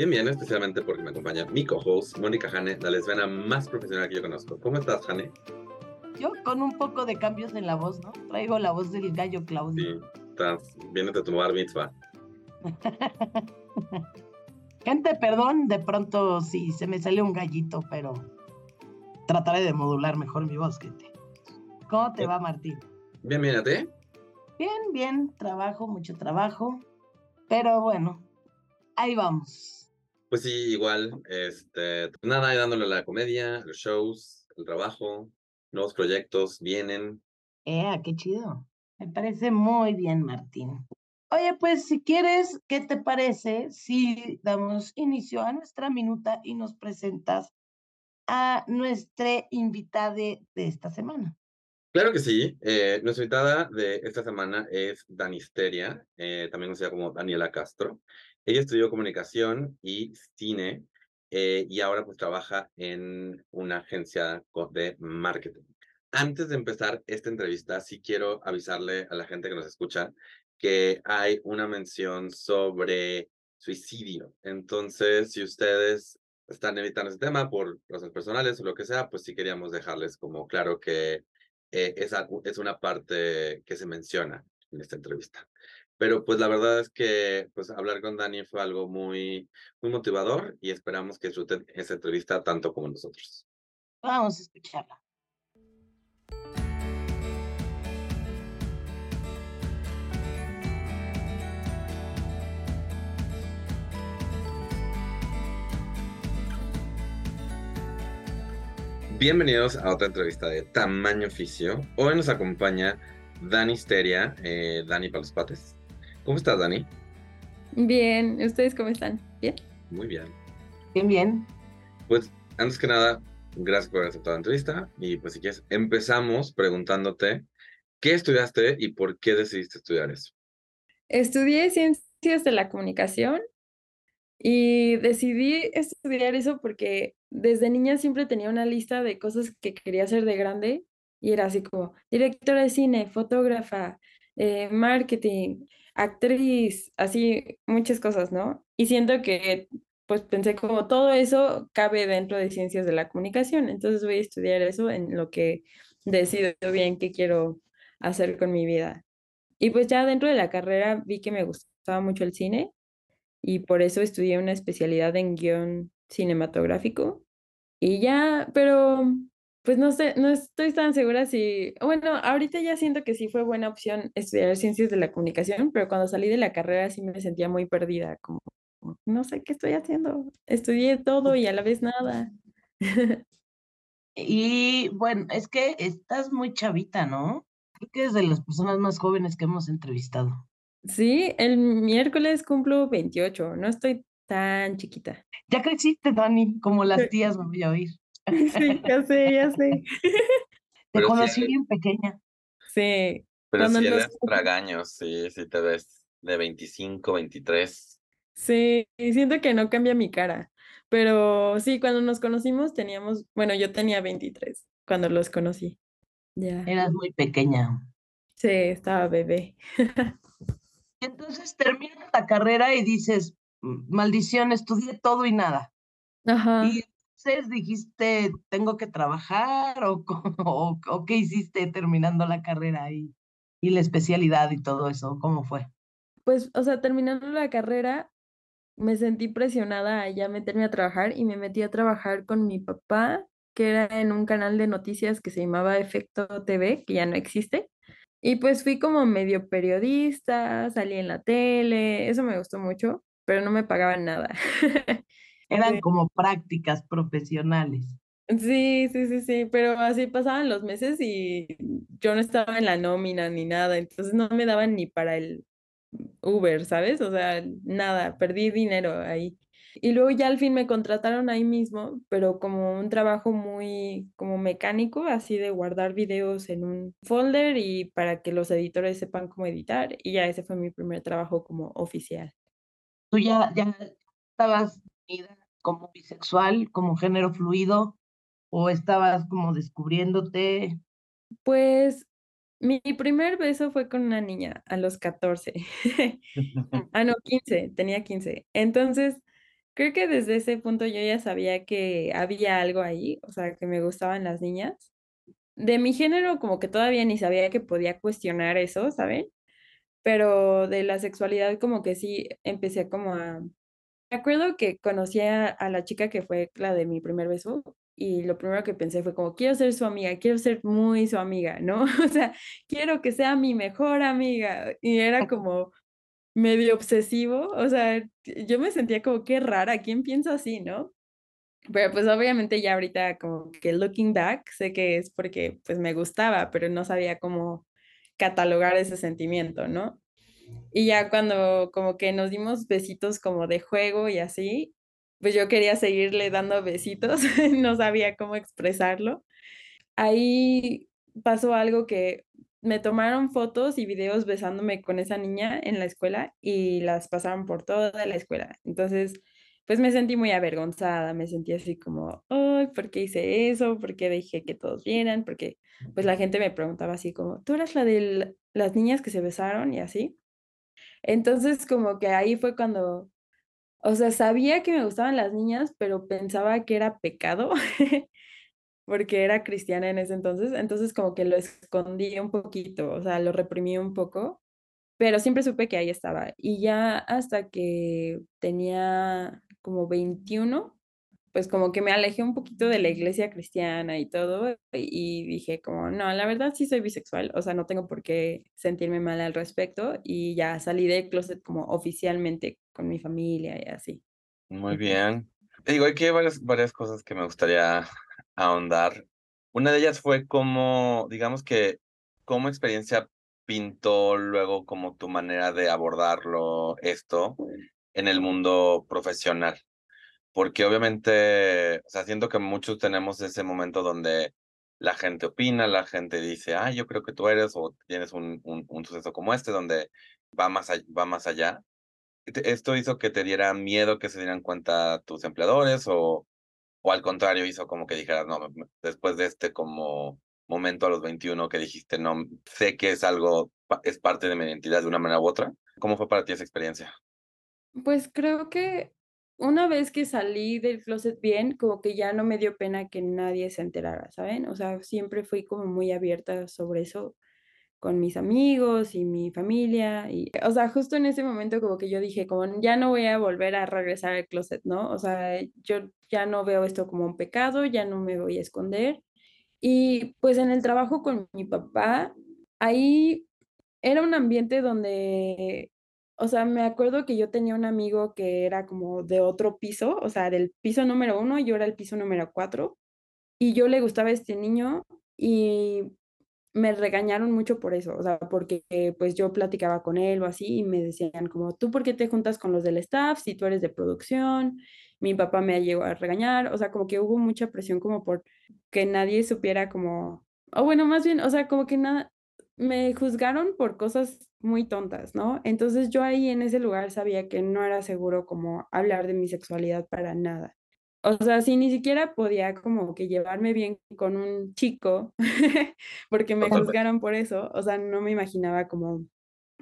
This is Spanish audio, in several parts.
Bien, bien, especialmente porque me acompaña mi co-host, Mónica Jane, la lesbiana más profesional que yo conozco. ¿Cómo estás, Jane? Yo con un poco de cambios en la voz, ¿no? Traigo la voz del gallo Claudio. Sí, estás, vienes de tu bar mitzvah. Gente, perdón, de pronto sí se me salió un gallito, pero trataré de modular mejor mi voz, gente. ¿Cómo te va, Martín? Bien, bien, ¿a ti? Bien, bien, trabajo, mucho trabajo, pero bueno, ahí vamos. Pues sí, igual, este, pues nada, dándole la comedia, los shows, el trabajo, nuevos proyectos vienen. Eh, qué chido. Me parece muy bien, Martín. Oye, pues si quieres, ¿qué te parece si damos inicio a nuestra minuta y nos presentas a nuestra invitada de, esta semana? Claro que sí. Eh, nuestra invitada de esta semana es Danisteria, eh, también conocida como Daniela Castro. Ella estudió comunicación y cine eh, y ahora pues trabaja en una agencia de marketing. Antes de empezar esta entrevista, sí quiero avisarle a la gente que nos escucha que hay una mención sobre suicidio. Entonces, si ustedes están evitando ese tema por razones personales o lo que sea, pues sí queríamos dejarles como claro que eh, es una parte que se menciona en esta entrevista. Pero pues la verdad es que pues hablar con Dani fue algo muy, muy motivador y esperamos que disfruten esa entrevista tanto como nosotros. Vamos a escucharla. Bienvenidos a otra entrevista de Tamaño Oficio. Hoy nos acompaña Dani Steria, eh, Dani para los pates. ¿Cómo estás, Dani? Bien, ¿ustedes cómo están? ¿Bien? Muy bien. Bien, bien. Pues, antes que nada, gracias por aceptar la entrevista. Y pues, si quieres, empezamos preguntándote qué estudiaste y por qué decidiste estudiar eso. Estudié Ciencias de la Comunicación y decidí estudiar eso porque desde niña siempre tenía una lista de cosas que quería hacer de grande y era así como directora de cine, fotógrafa, eh, marketing, actriz, así muchas cosas, ¿no? Y siento que, pues pensé como todo eso cabe dentro de ciencias de la comunicación, entonces voy a estudiar eso en lo que decido bien qué quiero hacer con mi vida. Y pues ya dentro de la carrera vi que me gustaba mucho el cine y por eso estudié una especialidad en guion cinematográfico. Y ya, pero pues no sé, no estoy tan segura si, bueno, ahorita ya siento que sí fue buena opción estudiar ciencias de la comunicación, pero cuando salí de la carrera sí me sentía muy perdida, como no sé qué estoy haciendo. Estudié todo y a la vez nada. Y bueno, es que estás muy chavita, ¿no? Creo que es de las personas más jóvenes que hemos entrevistado. Sí, el miércoles cumplo 28, no estoy tan chiquita. Ya creciste, Dani, como las tías me voy a oír. Sí, ya sé, ya sé. Te conocí bien pequeña. Sí. Pero si eres tragaños, sí, sí te ves de 25, 23. Sí, siento que no cambia mi cara. Pero sí, cuando nos conocimos teníamos, bueno, yo tenía 23 cuando los conocí. Ya. Eras muy pequeña. Sí, estaba bebé. Entonces terminas la carrera y dices, maldición, estudié todo y nada. Ajá dijiste, tengo que trabajar o, o, qué hiciste terminando la carrera y, y la especialidad y todo eso? ¿Cómo fue? Pues, o sea, terminando la carrera, me sentí presionada a ya meterme a trabajar y me metí a trabajar con mi papá, que era en un canal de noticias que se llamaba Efecto TV, que ya no existe. Y pues fui como medio periodista, salí en la tele, eso me gustó mucho, pero no me pagaban nada. Eran como prácticas profesionales. Sí, sí, sí, sí, pero así pasaban los meses y yo no estaba en la nómina ni nada, entonces no me daban ni para el Uber, ¿sabes? O sea, nada, perdí dinero ahí. Y luego ya al fin me contrataron ahí mismo, pero como un trabajo muy como mecánico, así de guardar videos en un folder y para que los editores sepan cómo editar. Y ya ese fue mi primer trabajo como oficial. ¿Tú ya, ya estabas como bisexual, como género fluido, o estabas como descubriéndote? Pues mi primer beso fue con una niña a los 14. ah, no, 15, tenía 15. Entonces, creo que desde ese punto yo ya sabía que había algo ahí, o sea, que me gustaban las niñas. De mi género, como que todavía ni sabía que podía cuestionar eso, ¿saben? Pero de la sexualidad, como que sí empecé como a... Me acuerdo que conocí a, a la chica que fue la de mi primer beso y lo primero que pensé fue como, quiero ser su amiga, quiero ser muy su amiga, ¿no? O sea, quiero que sea mi mejor amiga. Y era como medio obsesivo, o sea, yo me sentía como, qué rara, ¿quién piensa así, no? Pero pues obviamente ya ahorita como que looking back, sé que es porque pues me gustaba, pero no sabía cómo catalogar ese sentimiento, ¿no? Y ya cuando como que nos dimos besitos como de juego y así, pues yo quería seguirle dando besitos, no sabía cómo expresarlo. Ahí pasó algo que me tomaron fotos y videos besándome con esa niña en la escuela y las pasaron por toda la escuela. Entonces, pues me sentí muy avergonzada, me sentí así como, ay, ¿por qué hice eso? ¿Por qué dejé que todos vieran? Porque pues la gente me preguntaba así como, ¿tú eras la de las niñas que se besaron y así? Entonces, como que ahí fue cuando o sea, sabía que me gustaban las niñas, pero pensaba que era pecado, porque era cristiana en ese entonces, entonces como que lo escondí un poquito, o sea, lo reprimí un poco, pero siempre supe que ahí estaba. Y ya hasta que tenía como 21, pues como que me alejé un poquito de la iglesia cristiana y todo, y dije como, no, la verdad sí soy bisexual, o sea, no tengo por qué sentirme mal al respecto, y ya salí de closet como oficialmente con mi familia y así. Muy bien. Te digo, aquí hay varias, varias cosas que me gustaría ahondar. Una de ellas fue como, digamos que, como experiencia pintó luego como tu manera de abordarlo esto en el mundo profesional porque obviamente, o sea, siento que muchos tenemos ese momento donde la gente opina, la gente dice, ah, yo creo que tú eres o tienes un, un, suceso como este donde va más, allá, va más allá. ¿Esto hizo que te diera miedo que se dieran cuenta tus empleadores o, o al contrario hizo como que dijeras, no, después de este como momento a los 21 que dijiste, no, sé que es algo, es parte de mi identidad de una manera u otra? ¿Cómo fue para ti esa experiencia? Pues creo que una vez que salí del closet bien, como que ya no me dio pena que nadie se enterara, ¿saben? O sea, siempre fui como muy abierta sobre eso con mis amigos y mi familia y, o sea, justo en ese momento como que yo dije, como ya no voy a volver a regresar al closet, ¿no? O sea, yo ya no veo esto como un pecado, ya no me voy a esconder. Y pues en el trabajo con mi papá, ahí era un ambiente donde o sea, me acuerdo que yo tenía un amigo que era como de otro piso, o sea, del piso número uno, y yo era el piso número cuatro, y yo le gustaba este niño y me regañaron mucho por eso, o sea, porque pues yo platicaba con él o así y me decían como, ¿tú por qué te juntas con los del staff si tú eres de producción? Mi papá me llegó a regañar, o sea, como que hubo mucha presión como por que nadie supiera como, o bueno, más bien, o sea, como que nada, me juzgaron por cosas muy tontas, ¿no? Entonces yo ahí en ese lugar sabía que no era seguro como hablar de mi sexualidad para nada. O sea, si ni siquiera podía como que llevarme bien con un chico, porque me juzgaron por eso, o sea, no me imaginaba como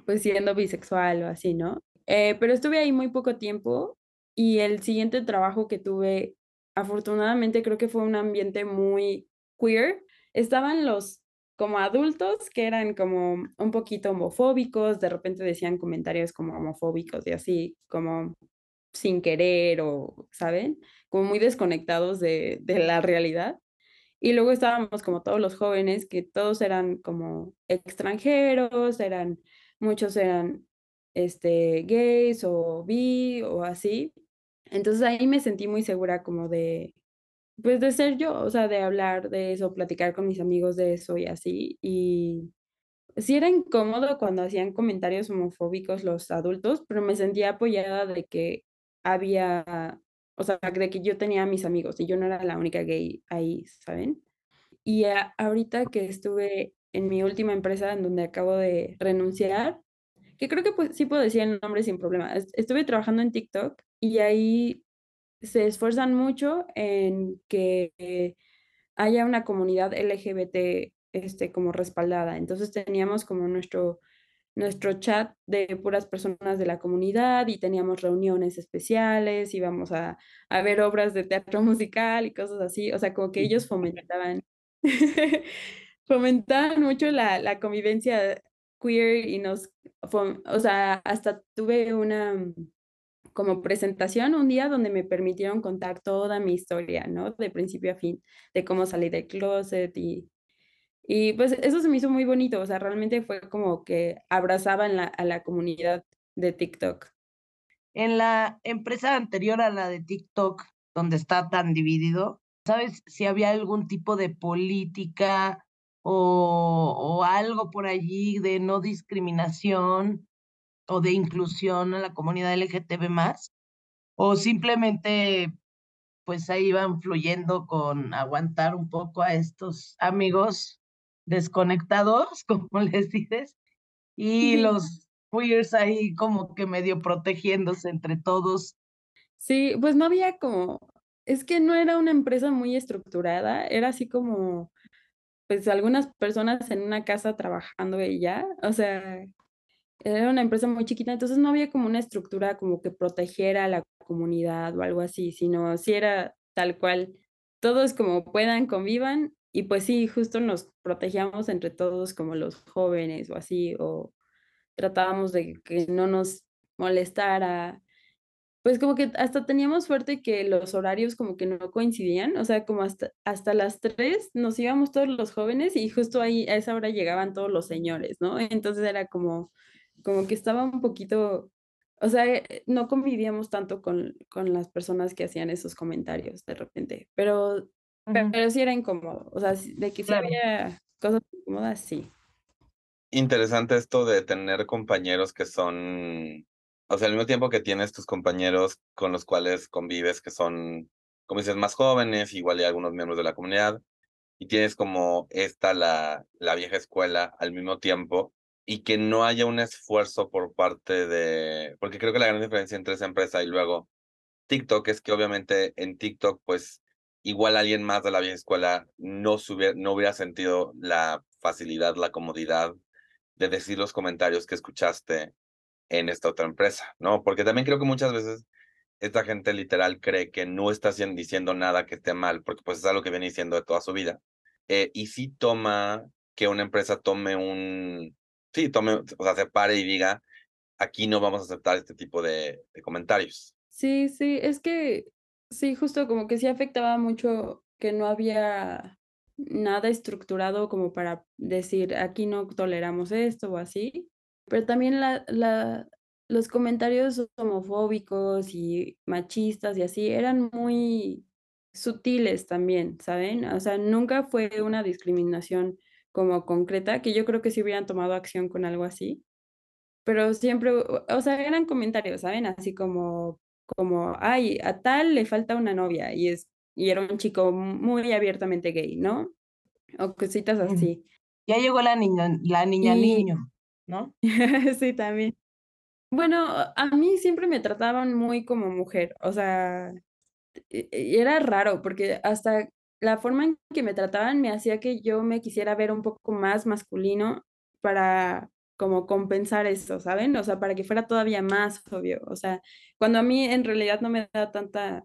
pues siendo bisexual o así, ¿no? Eh, pero estuve ahí muy poco tiempo y el siguiente trabajo que tuve, afortunadamente creo que fue un ambiente muy queer. Estaban los como adultos que eran como un poquito homofóbicos, de repente decían comentarios como homofóbicos y así, como sin querer o, ¿saben? Como muy desconectados de, la realidad. Y luego estábamos como todos los jóvenes, que todos eran como extranjeros, eran, muchos eran este, gays o bi o así. Entonces ahí me sentí muy segura como de, pues de ser yo, o sea, de hablar de eso, platicar con mis amigos de eso y así. Y sí era incómodo cuando hacían comentarios homofóbicos los adultos, pero me sentía apoyada de que había, o sea, de que yo tenía a mis amigos y yo no era la única gay ahí, ¿saben? Y ahorita que estuve en mi última empresa en donde acabo de renunciar, que creo que pues, sí puedo decir el nombre sin problema. Estuve trabajando en TikTok y ahí se esfuerzan mucho en que haya una comunidad LGBT este, como respaldada. Entonces teníamos como nuestro, nuestro chat de puras personas de la comunidad y teníamos reuniones especiales, íbamos a, a ver obras de teatro musical y cosas así. O sea, como que ellos fomentaban, fomentaban mucho la, la convivencia queer y nos, o sea, hasta tuve una como presentación un día donde me permitieron contar toda mi historia, ¿no? De principio a fin, de cómo salí del closet y, y pues eso se me hizo muy bonito, o sea, realmente fue como que abrazaban la, a la comunidad de TikTok. En la empresa anterior a la de TikTok, donde está tan dividido, ¿sabes si había algún tipo de política o, o algo por allí de no discriminación o de inclusión a la comunidad LGTB más, o simplemente pues ahí iban fluyendo con aguantar un poco a estos amigos desconectados, como les dices, y los queers ahí como que medio protegiéndose entre todos. Sí, pues no había como, es que no era una empresa muy estructurada, era así como, pues algunas personas en una casa trabajando y ya, o sea, era una empresa muy chiquita, entonces no había como una estructura como que protegiera a la comunidad o algo así, sino si era tal cual, todos como puedan, convivan y pues sí, justo nos protegíamos entre todos como los jóvenes o así, o tratábamos de que no nos molestara. Pues como que hasta teníamos suerte que los horarios como que no coincidían, o sea, como hasta, hasta las tres nos íbamos todos los jóvenes y justo ahí a esa hora llegaban todos los señores, ¿no? Entonces era como, como que estaba un poquito, o sea, eh, no convivíamos tanto con, con las personas que hacían esos comentarios de repente, pero, pero, sí era incómodo, o sea, de que había cosas incómodas, sí. Interesante esto de tener compañeros que son, o sea, al mismo tiempo que tienes tus compañeros con los cuales convives, que son, como dices, más jóvenes, igual hay algunos miembros de la comunidad, y tienes como esta, la, la vieja escuela al mismo tiempo, y que no haya un esfuerzo por parte de, porque creo que la gran diferencia entre esa empresa y luego TikTok es que obviamente en TikTok, pues igual alguien más de la vieja escuela no, hubiera, no hubiera sentido la facilidad, la comodidad de decir los comentarios que escuchaste en esta otra empresa, ¿no? Porque también creo que muchas veces esta gente literal cree que no está diciendo nada que esté mal, porque pues es algo que viene diciendo de toda su vida. Eh, y sí toma que una empresa tome un, sí, tome, o sea, se pare y diga, aquí no vamos a aceptar este tipo de, comentarios. Sí, sí, es que sí, justo como que sí afectaba mucho que no había nada estructurado como para decir, aquí no toleramos esto o así, pero también los comentarios homofóbicos y machistas y así eran muy sutiles también, ¿saben? O sea, nunca fue una discriminación como concreta, que yo creo que si hubieran tomado acción con algo así, pero siempre, o sea, eran comentarios, ¿saben? Así como, como, ay, a tal le falta una novia y, es, y era un chico muy abiertamente gay, ¿no? O cositas así. Ya llegó la niña, la niña niño, ¿no? sí, también. Bueno, a mí siempre me trataban muy como mujer, o sea, e, e, era raro porque hasta la forma en que me trataban me hacía que yo me quisiera ver un poco más masculino para como compensar eso, ¿saben? O sea, para que fuera todavía más obvio. O sea, cuando a mí en realidad no me da tanta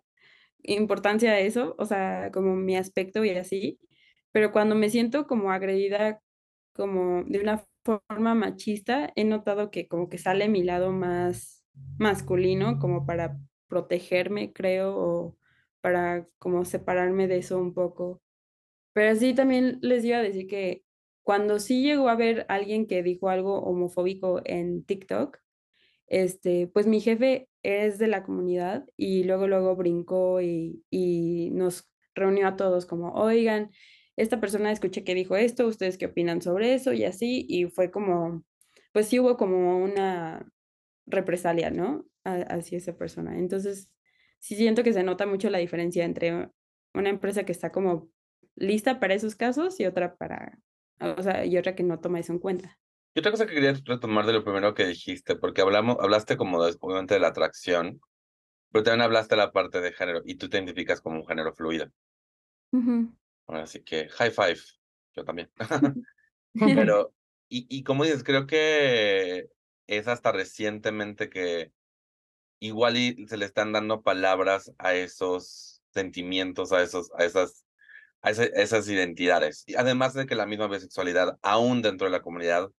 importancia eso, o sea, como mi aspecto y así, pero cuando me siento como agredida como de una forma machista, he notado que como que sale mi lado más masculino como para protegerme, creo, para como separarme de eso un poco. Pero sí también les iba a decir que cuando sí llegó a ver alguien que dijo algo homofóbico en TikTok, este, pues mi jefe es de la comunidad y luego luego brincó y, y nos reunió a todos como, oigan, esta persona escuché que dijo esto, ¿ustedes qué opinan sobre eso? Y así, y fue como, pues sí hubo como una represalia, ¿no? hacia esa persona. Entonces, sí siento que se nota mucho la diferencia entre una empresa que está como lista para esos casos y otra para, o sea, y otra que no toma eso en cuenta. Y otra cosa que quería retomar de lo primero que dijiste, porque hablamos, hablaste como de, obviamente de la atracción, pero también hablaste de la parte de género y tú te identificas como un género fluido. Así que high five, yo también. pero, y, y como dices, creo que es hasta recientemente que igual y se le están dando palabras a esos sentimientos, a, esos, a, esas, a, esas identidades. Y además de que la misma bisexualidad, aún dentro de la comunidad,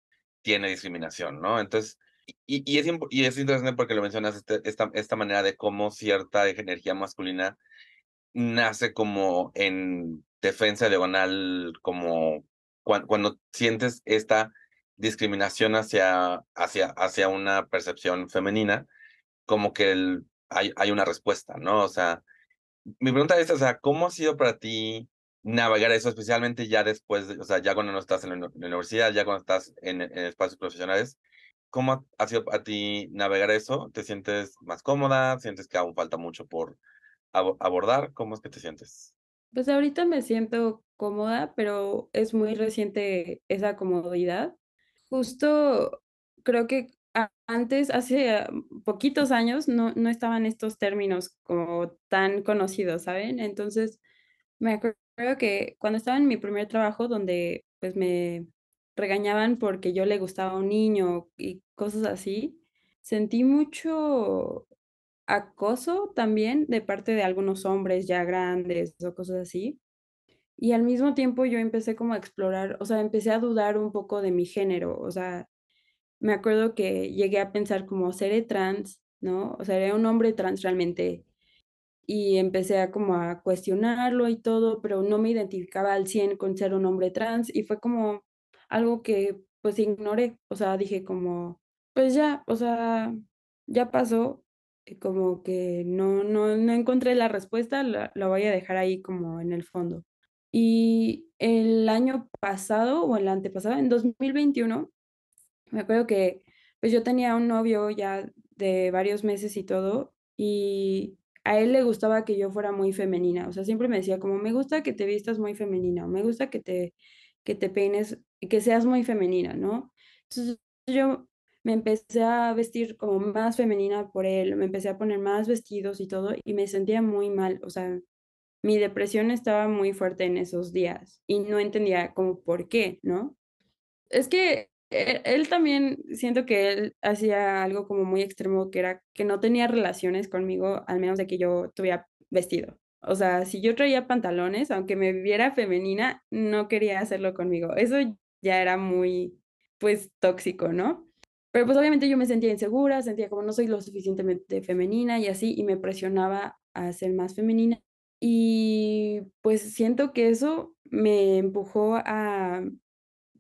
tiene discriminación, ¿no? Entonces, y, y, es, y es interesante porque lo mencionas, este, esta, esta manera de cómo cierta energía masculina nace como en defensa diagonal, como cuando, cuando sientes esta discriminación hacia, hacia, hacia una percepción femenina, como que hay, hay una respuesta, ¿no? O sea, mi pregunta es, o sea, ¿cómo ha sido para ti navegar eso, especialmente ya después, o sea, ya cuando no estás en la, universidad, ya cuando estás en, espacios profesionales, ¿cómo ha sido a ti navegar eso? ¿Te sientes más cómoda? ¿Sientes que aún falta mucho por abordar? ¿Cómo es que te sientes? Pues ahorita me siento cómoda, pero es muy reciente esa comodidad. Justo creo que antes, hace poquitos años, no, no estaban estos términos como tan conocidos, ¿saben? Entonces, me acuerdo que cuando estaba en mi primer trabajo, donde pues me regañaban porque yo le gustaba a un niño y cosas así, sentí mucho acoso también de parte de algunos hombres ya grandes o cosas así. Y al mismo tiempo yo empecé como a explorar, o sea, empecé a dudar un poco de mi género, o sea, me acuerdo que llegué a pensar como seré trans, ¿no? O sea, ¿seré un hombre trans realmente? y empecé a como a cuestionarlo y todo, pero no me identificaba al 100 con ser un hombre trans y fue como algo que pues ignoré, o sea, dije como, pues ya, o sea, ya pasó, como que no, no, no encontré la respuesta, la, la voy a dejar ahí como en el fondo. Y el año pasado o el antepasado, en 2021, me acuerdo que pues yo tenía un novio ya de varios meses y todo, y a él le gustaba que yo fuera muy femenina, o sea, siempre me decía como, me gusta que te vistas muy femenina, me gusta que te, que te peines, que seas muy femenina, ¿no? Entonces yo me empecé a vestir como más femenina por él, me empecé a poner más vestidos y todo, y me sentía muy mal, o sea, mi depresión estaba muy fuerte en esos días y no entendía como por qué, ¿no? Es que e, él también siento que él hacía algo como muy extremo, que era que no tenía relaciones conmigo, al menos de que yo tuviera vestido. O sea, si yo traía pantalones, aunque me viera femenina, no quería hacerlo conmigo. Eso ya era muy, pues, tóxico, ¿no? Pero pues obviamente yo me sentía insegura, sentía como no soy lo suficientemente femenina y así, y me presionaba a ser más femenina. Y pues siento que eso me empujó a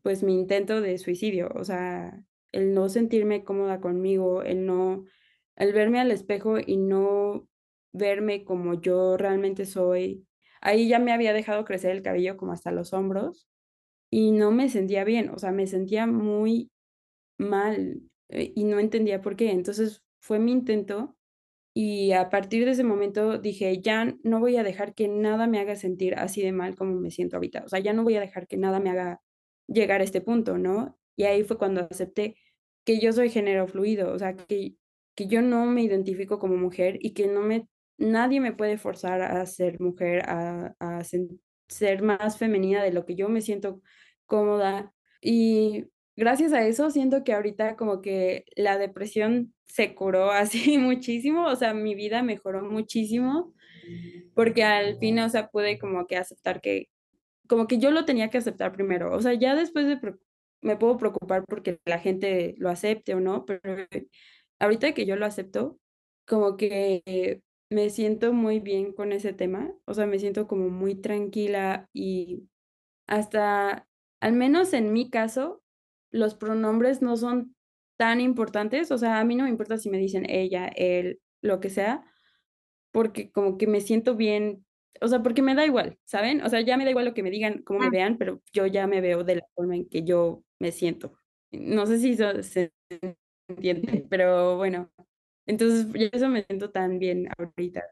pues mi intento de suicidio, o sea, el no sentirme cómoda conmigo, el no, el verme al espejo y no verme como yo realmente soy. Ahí ya me había dejado crecer el cabello como hasta los hombros y no me sentía bien, o sea, me sentía muy mal eh, y no entendía por qué. Entonces fue mi intento y a partir de ese momento dije, ya no voy a dejar que nada me haga sentir así de mal como me siento ahorita, o sea, ya no voy a dejar que nada me haga llegar a este punto, ¿no? Y ahí fue cuando acepté que yo soy género fluido, o sea, que, que yo no me identifico como mujer y que no me, nadie me puede forzar a ser mujer, a, a ser más femenina de lo que yo me siento cómoda. Y gracias a eso siento que ahorita como que la depresión se curó así muchísimo, o sea, mi vida mejoró muchísimo porque al fin, o sea, pude como que aceptar que, como que yo lo tenía que aceptar primero. O sea, ya después de me puedo preocupar porque la gente lo acepte o no, pero ahorita que yo lo acepto, como que me siento muy bien con ese tema. O sea, me siento como muy tranquila y hasta, al menos en mi caso, los pronombres no son tan importantes. O sea, a mí no me importa si me dicen ella, él, lo que sea, porque como que me siento bien o sea, porque me da igual, ¿saben? O sea, ya me da igual lo que me digan, cómo me ah. vean, pero yo ya me veo de la forma en que yo me siento. No sé si eso se entiende, pero bueno, Entonces, yo eso me siento tan bien ahorita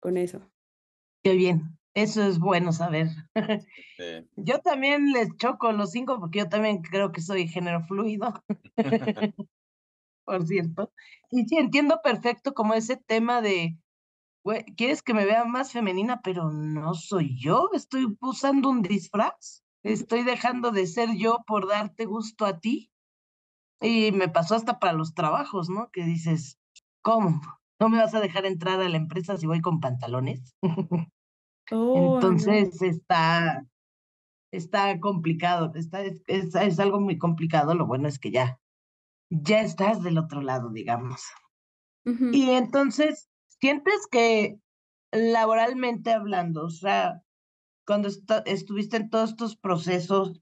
con eso. Qué bien, eso es bueno saber. Sí. Yo también les choco los cinco porque yo también creo que soy género fluido, por cierto. Y sí, entiendo perfecto como ese tema de, güey, quieres que me vea más femenina, pero no soy yo, estoy usando un disfraz, estoy dejando de ser yo por darte gusto a ti. Y me pasó hasta para los trabajos, ¿no? Que dices, ¿cómo? ¿No me vas a dejar entrar a la empresa si voy con pantalones? Oh, no. Entonces está, está complicado, está, es, es, es algo muy complicado. Lo bueno es que ya, ya estás del otro lado, digamos. Y entonces, ¿sientes que laboralmente hablando, o sea, cuando estuviste en todos estos procesos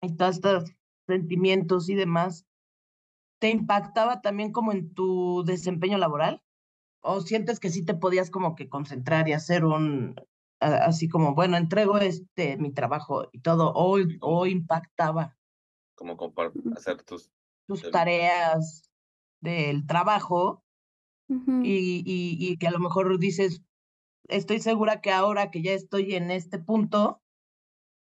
y todos estos sentimientos y demás, ¿te impactaba también como en tu desempeño laboral? ¿O sientes que sí te podías como que concentrar y hacer un, así como, bueno, entrego este, mi trabajo y todo, o, o impactaba Como hacer tus... tus tareas del trabajo Y, y, y que a lo mejor dices, estoy segura que ahora que ya estoy en este punto,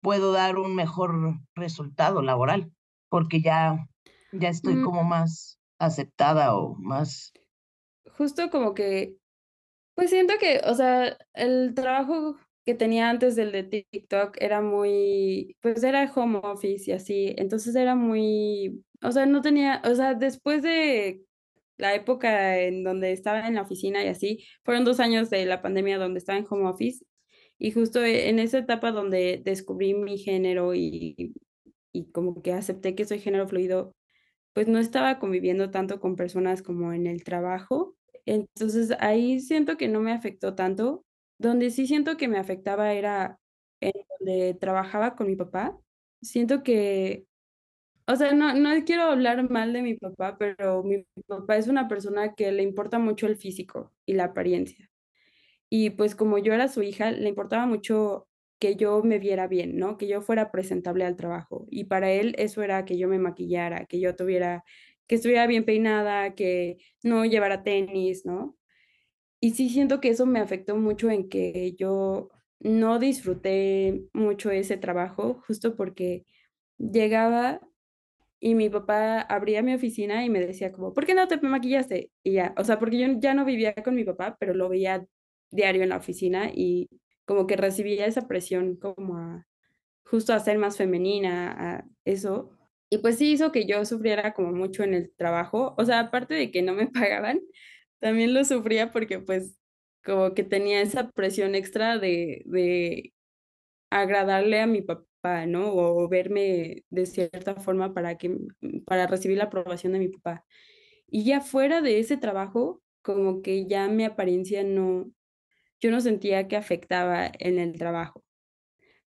puedo dar un mejor resultado laboral, porque ya, ya estoy Mm. como más aceptada o más... Justo como que, pues siento que, o sea, el trabajo que tenía antes del de TikTok era muy, pues era home office y así, entonces era muy, o sea, no tenía, o sea, después de la época en donde estaba en la oficina y así, fueron dos años de la pandemia donde estaba en home office y justo e- en esa etapa donde descubrí mi género y, y como que acepté que soy género fluido, pues no estaba conviviendo tanto con personas como en el trabajo. Entonces ahí siento que no me afectó tanto. Donde sí siento que me afectaba era en donde trabajaba con mi papá. Siento que, o sea, no, no quiero hablar mal de mi papá, pero mi papá es una persona que le importa mucho el físico y la apariencia. Y pues como yo era su hija, le importaba mucho que yo me viera bien, ¿no? Que yo fuera presentable al trabajo. Y para él eso era que yo me maquillara, que yo tuviera, que estuviera bien peinada, que no llevara tenis, ¿no? Y sí siento que eso me afectó mucho en que yo no disfruté mucho ese trabajo, justo porque llegaba y mi papá abría mi oficina y me decía como, ¿por qué no te maquillaste? Y ya, o sea, porque yo ya no vivía con mi papá, pero lo veía diario en la oficina y como que recibía esa presión como a justo a ser más femenina, a eso. Y pues sí hizo que yo sufriera como mucho en el trabajo. O sea, aparte de que no me pagaban, también lo sufría porque pues como que tenía esa presión extra de, de agradarle a mi papá, ¿no? O verme de cierta forma para que, mm, para recibir la aprobación de mi papá. Y ya fuera de ese trabajo, como que ya mi apariencia no, yo no sentía que afectaba en el trabajo.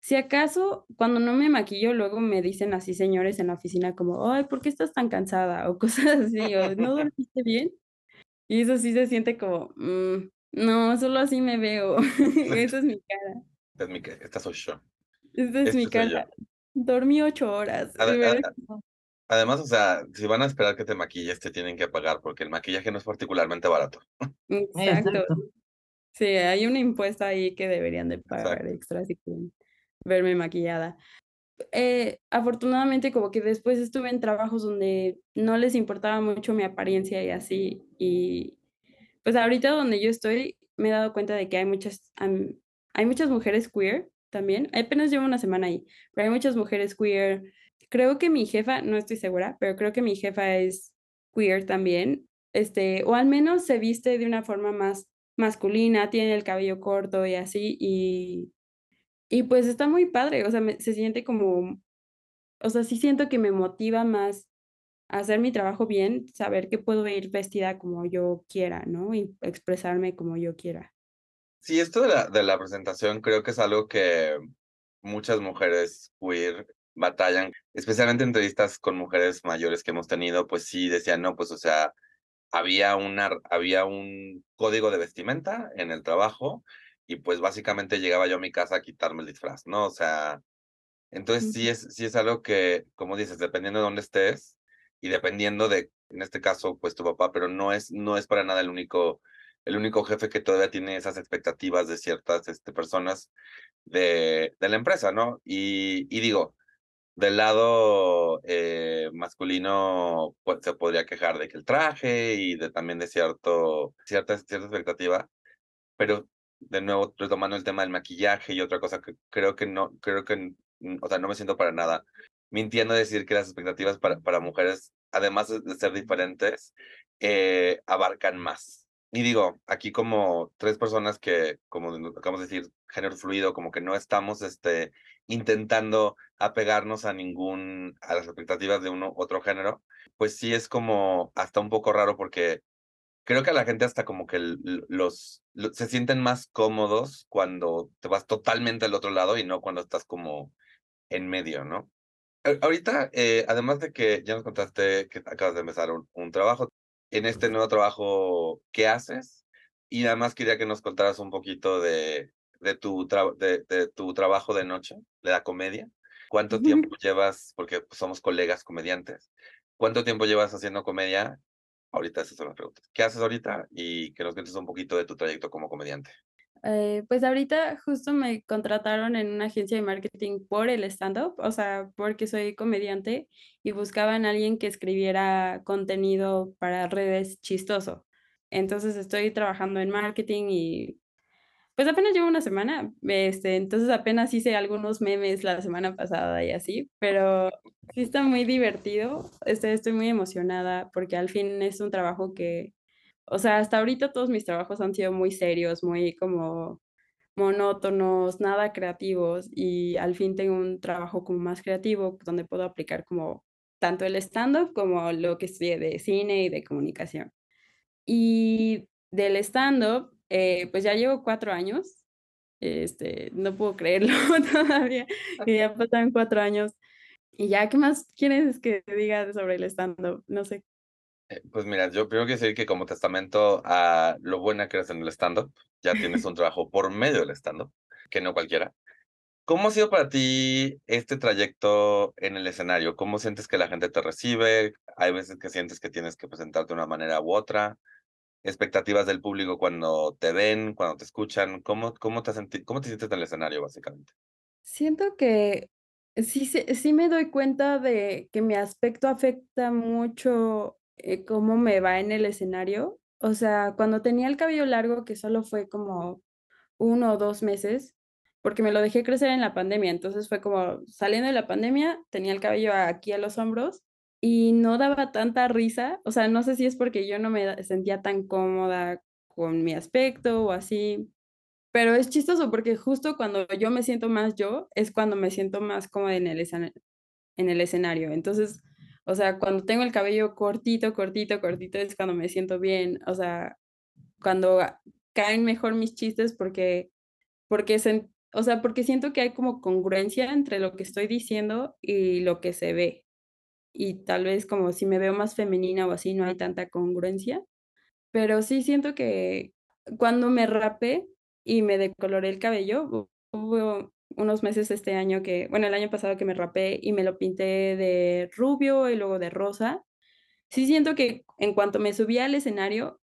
Si acaso, cuando no me maquillo, luego me dicen así señores en la oficina como, ay, ¿por qué estás tan cansada? O cosas así, o ¿no dormiste bien? Y eso sí se siente como, "Mm, no, solo así me veo. Esa es mi cara. Esta, es mi, esta soy yo. Esta es mi Este yo. cara. Dormí ocho horas. A-. Además, o sea, si van a esperar que te maquilles, te tienen que pagar porque el maquillaje no es particularmente barato. Exacto. Exacto. Sí, hay un impuesto ahí que deberían de pagar Exacto. extra si quieren verme maquillada. Eh, afortunadamente, como que después estuve en trabajos donde no les importaba mucho mi apariencia y así. Y pues ahorita donde yo estoy, me he dado cuenta de que hay muchas, hay muchas mujeres queer también. Apenas llevo una semana ahí, pero hay muchas mujeres queer. Creo que mi jefa, no estoy segura, pero creo que mi jefa es queer también. Este, o al menos se viste de una forma más masculina, tiene el cabello corto y así, y, y pues está muy padre, o sea, me- se siente como, o sea, sí siento que me motiva más a hacer mi trabajo bien, saber que puedo ir vestida como yo quiera, ¿no? Y expresarme como yo quiera. Sí, esto de la, de la presentación creo que es algo que muchas mujeres queer batallan, especialmente entrevistas con mujeres mayores que hemos tenido, pues sí decían, no, pues o sea, había, una, había un código de vestimenta en el trabajo y pues básicamente llegaba yo a mi casa a quitarme el disfraz, ¿no? O sea, entonces sí es, sí es algo que, como dices, dependiendo de dónde estés, y dependiendo de, en este caso, pues tu papá, pero no es, no es para nada el único, el único jefe que todavía tiene esas expectativas de ciertas este, personas de, de la empresa, ¿no? Y, y digo, del lado eh, masculino pues, se podría quejar de que el traje y de también de cierto, cierta, cierta expectativa, pero de nuevo retomando el tema del maquillaje y otra cosa que creo que no, creo que, o sea, no me siento para nada mintiendo decir que las expectativas para, para mujeres, además de ser diferentes, eh, abarcan más. Y digo, aquí como tres personas que, como acabamos de decir, género fluido, como que no estamos este, intentando apegarnos a ningún, a las expectativas de uno otro género, pues sí es como hasta un poco raro porque creo que a la gente hasta como que los, se sienten más cómodos cuando te vas totalmente al otro lado y no cuando estás como en medio, ¿no? Ahorita, eh, además de que ya nos contaste que acabas de empezar un, un trabajo, en este nuevo trabajo, ¿qué haces? Y además quería que nos contaras un poquito de, de tu, de, de, tu trabajo de noche, de la comedia. ¿Cuánto tiempo llevas, porque somos colegas comediantes, cuánto tiempo llevas haciendo comedia? Ahorita esas son las preguntas. ¿Qué haces ahorita? Y que nos cuentes un poquito de tu trayecto como comediante. Eh, pues ahorita justo me contrataron en una agencia de marketing por el stand-up, o sea, porque soy comediante y buscaban a alguien que escribiera contenido para redes chistoso. Entonces estoy trabajando en marketing y pues apenas llevo una semana, este, entonces apenas hice algunos memes la semana pasada y así, pero sí está muy divertido, este, estoy muy emocionada porque al fin es un trabajo que, o sea, hasta ahorita todos mis trabajos han sido muy serios, muy como monótonos, nada creativos y al fin tengo un trabajo como más creativo donde puedo aplicar como tanto el stand-up como lo que estudié de cine y de comunicación. Y del stand-up, eh, pues ya llevo cuatro años. Este, no puedo creerlo todavía, que ya pasan cuatro años. Y ya, ¿qué más quieres que te diga sobre el stand-up? No sé. Eh, pues mira, yo primero quiero decir que como testamento a lo buena que eres en el stand-up, ya tienes un trabajo por medio del stand-up, que no cualquiera. ¿Cómo ha sido para ti este trayecto en el escenario? ¿Cómo sientes que la gente te recibe? Hay veces que sientes que tienes que presentarte de una manera u otra expectativas del público cuando te ven, cuando te escuchan? ¿Cómo, cómo, te, cómo te sientes en el escenario, básicamente? Siento que sí, sí me doy cuenta de que mi aspecto afecta mucho eh, cómo me va en el escenario. O sea, cuando tenía el cabello largo, que solo fue como uno o dos meses, porque me lo dejé crecer en la pandemia, entonces fue como saliendo de la pandemia, tenía el cabello aquí a los hombros y no daba tanta risa, o sea, no sé si es porque yo no me sentía tan cómoda con mi aspecto o así, pero es chistoso porque justo cuando yo me siento más yo, es cuando me siento más cómoda en el, en el escenario. Entonces, o sea, cuando tengo el cabello cortito, cortito, cortito, es cuando me siento bien, o sea, cuando caen mejor mis chistes porque, porque o sea, porque siento que hay como congruencia entre lo que estoy diciendo y lo que se ve y tal vez como si me veo más femenina o así, no hay tanta congruencia. Pero sí siento que cuando me rapé y me decoloré el cabello, hubo unos meses este año que, bueno, el año pasado que me rapé y me lo pinté de rubio y luego de rosa. Sí siento que en cuanto me subí al escenario,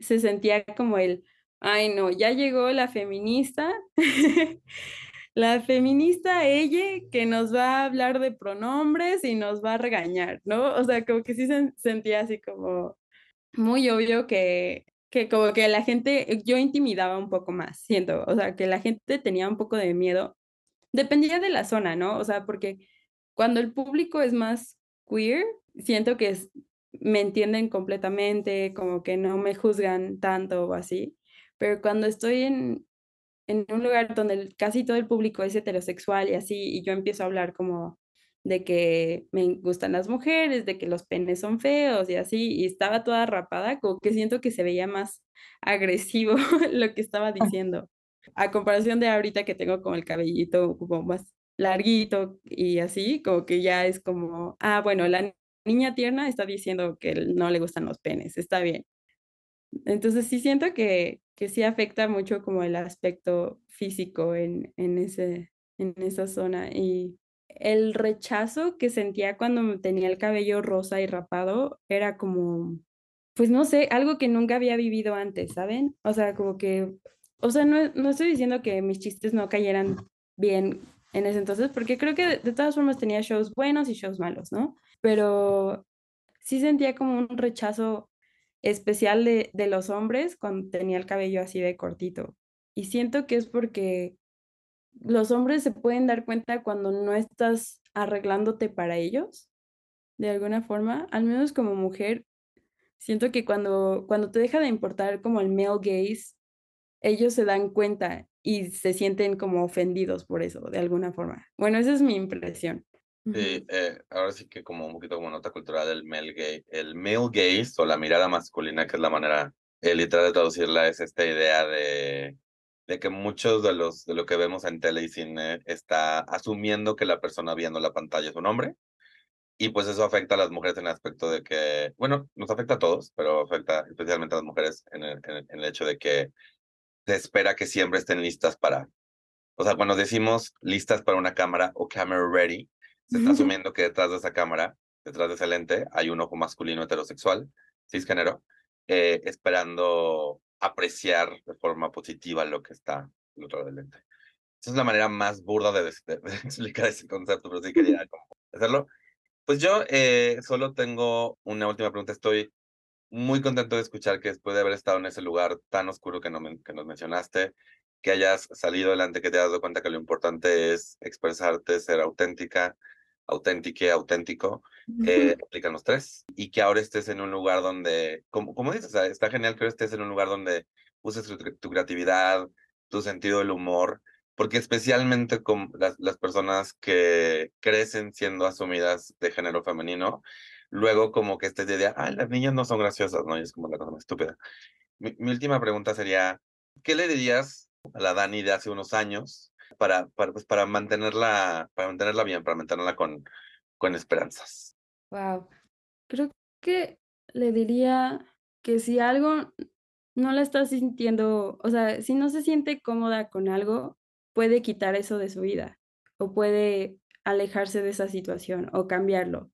se sentía como el, ay no, ya llegó la feminista la feminista ella que nos va a hablar de pronombres y nos va a regañar, ¿no? O sea, como que sí se sentía así como muy obvio que, que como que la gente, yo intimidaba un poco más, siento, o sea, que la gente tenía un poco de miedo. Dependía de la zona, ¿no? O sea, porque cuando el público es más queer, siento que me entienden completamente, como que no me juzgan tanto o así. Pero cuando estoy en, en un lugar donde casi todo el público es heterosexual y así, y yo empiezo a hablar como de que me gustan las mujeres, de que los penes son feos y así, y estaba toda rapada, como que siento que se veía más agresivo lo que estaba ah. diciendo, a comparación de ahorita que tengo como el cabellito como más larguito y así, como que ya es como, ah, bueno, la niña tierna está diciendo que no le gustan los penes, está bien. Entonces sí siento que, que sí afecta mucho como el aspecto físico en, en, ese, en esa zona. Y el rechazo que sentía cuando tenía el cabello rosa y rapado era como, pues no sé, algo que nunca había vivido antes, ¿saben? O sea, como que, o sea, no, no estoy diciendo que mis chistes no cayeran bien en ese entonces, porque creo que de, todas formas tenía shows buenos y shows malos, ¿no? Pero sí sentía como un rechazo especial de, de los hombres cuando tenía el cabello así de cortito. Y siento que es porque los hombres se pueden dar cuenta cuando no estás arreglándote para ellos, de alguna forma, al menos como mujer, siento que cuando, cuando te deja de importar como el male gaze, ellos se dan cuenta y se sienten como ofendidos por eso, de alguna forma. Bueno, esa es mi impresión. Sí, eh, ahora sí que como un poquito como nota cultural del male gaze, el male gaze o la mirada masculina, que es la manera eh, literal de traducirla, es esta idea de de que muchos de los de lo que vemos en tele y cine está asumiendo que la persona viendo la pantalla es un hombre y pues eso afecta a las mujeres en el aspecto de que bueno nos afecta a todos pero afecta especialmente a las mujeres en el, en el, hecho de que se espera que siempre estén listas para o sea cuando decimos listas para una cámara o camera ready se está asumiendo que detrás de esa cámara detrás de ese lente hay un ojo masculino heterosexual cisgénero eh, esperando apreciar de forma positiva lo que está del otro del lente. Esa es la manera más burda de, de, de, explicar ese concepto, pero sí quería hacerlo. Pues yo eh, solo tengo una última pregunta. Estoy muy contento de escuchar que después de haber estado en ese lugar tan oscuro que, no que nos mencionaste, que hayas salido adelante, que te has dado cuenta que lo importante es expresarte, ser auténtica, auténtica, auténtico, eh, aplican los tres, y que ahora estés en un lugar donde, como, como dices, está genial que ahora estés en un lugar donde uses tu, tu creatividad, tu sentido del humor, porque especialmente con las, las, personas que crecen siendo asumidas de género femenino, luego como que esta idea, ah, las niñas no son graciosas, ¿no? Y es como la cosa más estúpida. Mi, mi última pregunta sería, ¿qué le dirías a la Dani de hace unos años para, para, pues, para, mantenerla, para mantenerla bien, para mantenerla con, con esperanzas. Wow. Creo que le diría que si algo no la está sintiendo, o sea, si no se siente cómoda con algo, puede quitar eso de su vida o puede alejarse de esa situación o cambiarlo.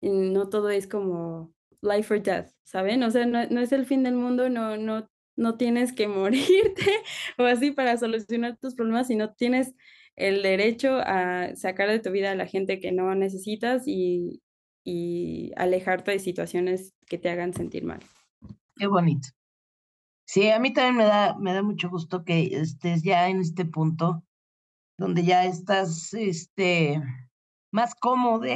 No todo es como life or death, ¿saben? O sea, no, no es el fin del mundo, no, no no tienes que morirte o así para solucionar tus problemas, sino tienes el derecho a sacar de tu vida a la gente que no necesitas y, y alejarte de situaciones que te hagan sentir mal. Qué bonito. Sí, a mí también me da, me da mucho gusto que estés ya en este punto donde ya estás este, más cómodo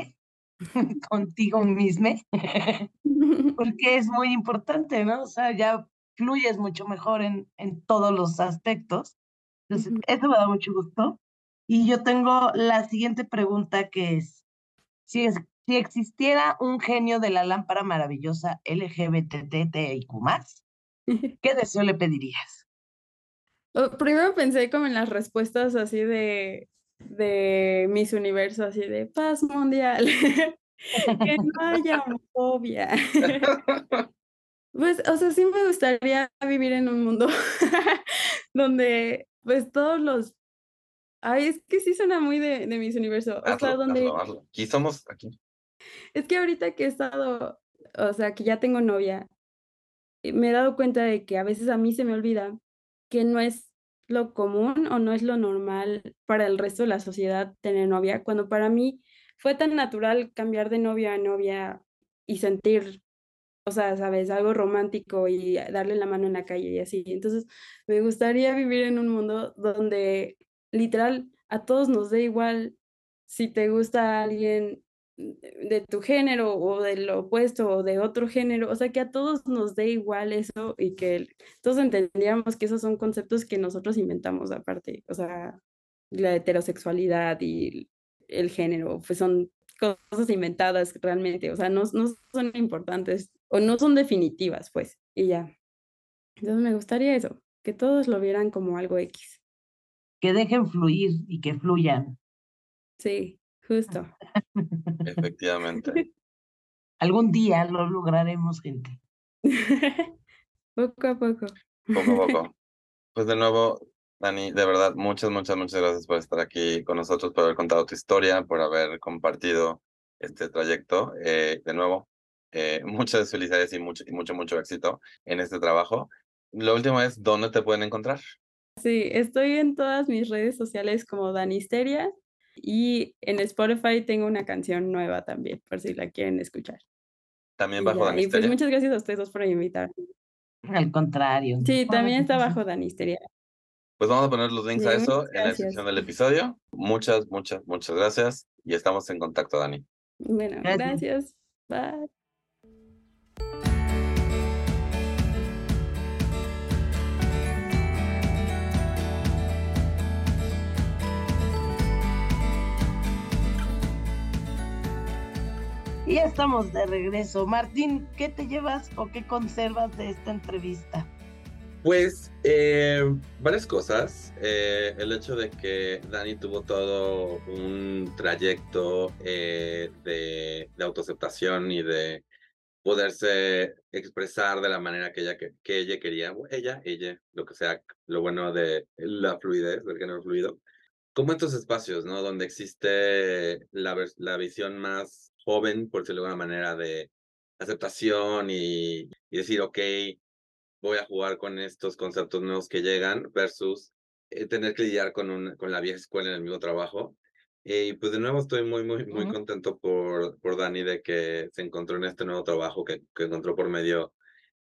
contigo mismo, porque es muy importante, ¿no? O sea, ya fluyes mucho mejor en, en todos los aspectos. Entonces, uh -huh. eso me da mucho gusto. Y yo tengo la siguiente pregunta que es, si, es, si existiera un genio de la lámpara maravillosa LGBTTIQ+, ¿qué deseo le pedirías? Primero pensé como en las respuestas así de, de Miss Universo, así de paz mundial, que no haya homofobia. Pues, o sea, sí me gustaría vivir en un mundo donde, pues, todos los ay, es que sí suena muy de de Miss Universo, o Hazlo, sea, donde hazlo, hazlo. Aquí somos, aquí. Es que ahorita que he estado, o sea, que ya tengo novia, eh, me he dado cuenta de que a veces a mí se me olvida que no es lo común o no es lo normal para el resto de la sociedad tener novia, cuando para mí fue tan natural cambiar de novia a novia y sentir o sea, ¿sabes? Algo romántico y darle la mano en la calle y así. Entonces, me gustaría vivir en un mundo donde literal a todos nos dé igual si te gusta alguien de tu género o del opuesto o de otro género, o sea, que a todos nos dé igual eso y que todos entendíamos que esos son conceptos que nosotros inventamos aparte, o sea, la heterosexualidad y el género, pues son cosas inventadas realmente, o sea, no, no son importantes o no son definitivas, pues, y ya. Entonces me gustaría eso, que todos lo vieran como algo X. Que dejen fluir y que fluyan. Sí, justo. Efectivamente. Algún día lo lograremos, gente. poco a poco. Poco a poco. Pues de nuevo, Dani, de verdad, muchas, muchas, muchas gracias por estar aquí con nosotros, por haber contado tu historia, por haber compartido este trayecto. Eh, de nuevo, eh, muchas felicidades y mucho, y mucho, mucho éxito en este trabajo. Lo último es, ¿dónde te pueden encontrar? Sí, estoy en todas mis redes sociales como Danisteria y en Spotify tengo una canción nueva también, por si la quieren escuchar. También Y bajo ya, y pues Danisteria. muchas gracias a ustedes dos por invitarme. Al contrario. Sí, también está Ay, bajo Danisteria. Pues vamos a poner los links a eso muchas en la gracias. descripción del episodio. Muchas, muchas, muchas gracias y estamos en contacto, Dani. Bueno, Gracias. gracias. Bye. Y ya estamos de regreso. Martín, ¿qué te llevas o qué conservas de esta entrevista? Pues eh, varias cosas. Eh, el hecho de que Dani tuvo todo un trayecto eh, de, de autoaceptación y de poderse expresar de la manera que ella, que, que ella quería. o Ella, ella, lo que sea, lo bueno de la fluidez, del género fluido. Como estos espacios, ¿no? Donde existe la, la visión más joven, por decirlo de alguna manera, de aceptación y, y decir, ok, voy a jugar con estos conceptos nuevos que llegan versus eh, tener que lidiar con, un, con la vieja escuela en el mismo trabajo. Eh, y pues de nuevo estoy muy, muy, muy Ujú. contento por, por Dani de que se encontró en este nuevo trabajo que, que encontró por medio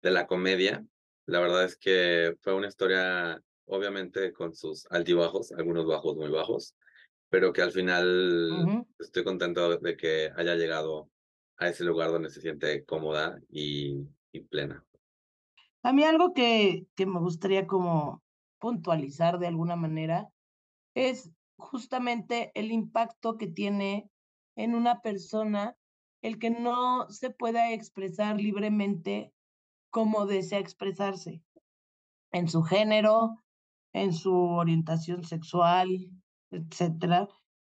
de la comedia. La verdad es que fue una historia, obviamente, con sus altibajos, algunos bajos, muy bajos, pero que al final Ujú. estoy contento de que haya llegado a ese lugar donde se siente cómoda y, y plena. A mí algo que, que me gustaría como puntualizar de alguna manera es justamente el impacto que tiene en una persona el que no se pueda expresar libremente como desea expresarse, en su género, en su orientación sexual, etcétera,